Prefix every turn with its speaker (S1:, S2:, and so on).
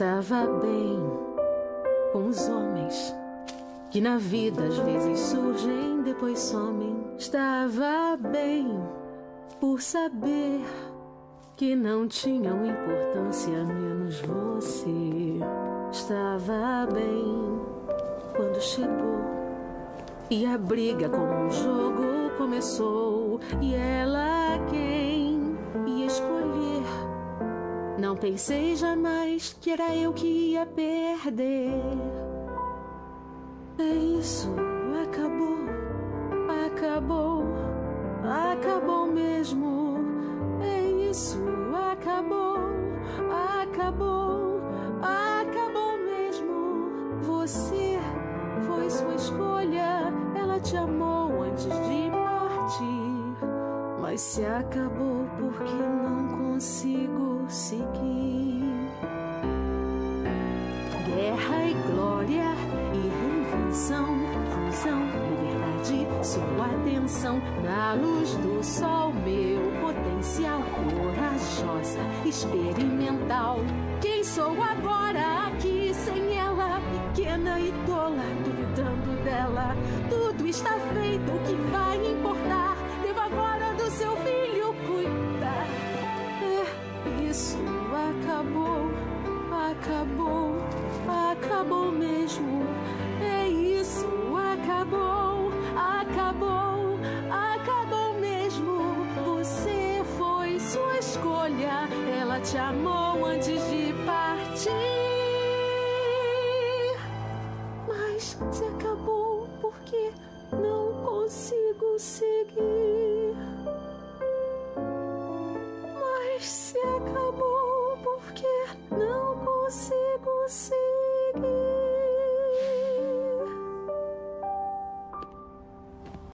S1: Estava bem com os homens que na vida às vezes surgem, depois somem. Estava bem por saber que não tinham importância menos você. Estava bem quando chegou e a briga como um jogo começou e ela quem pensei jamais que era eu que ia perder. É isso, acabou, acabou, acabou mesmo. É isso, acabou, acabou, acabou mesmo. Você foi sua escolha, ela te amou antes de partir. Mas se acabou porque não consigo seguir. Guerra e glória e reinvenção, fusão, liberdade, sua atenção na luz do sol, meu potencial corajosa, experimental. Quem sou agora aqui sem ela, pequena e tola, duvidando dela? Tudo está feito, o que vai importar? Devo agora do seu filho cuidar. É, isso acabou, acabou escolha, ela te amou antes de partir. Mas se acabou porque não consigo seguir. Mas se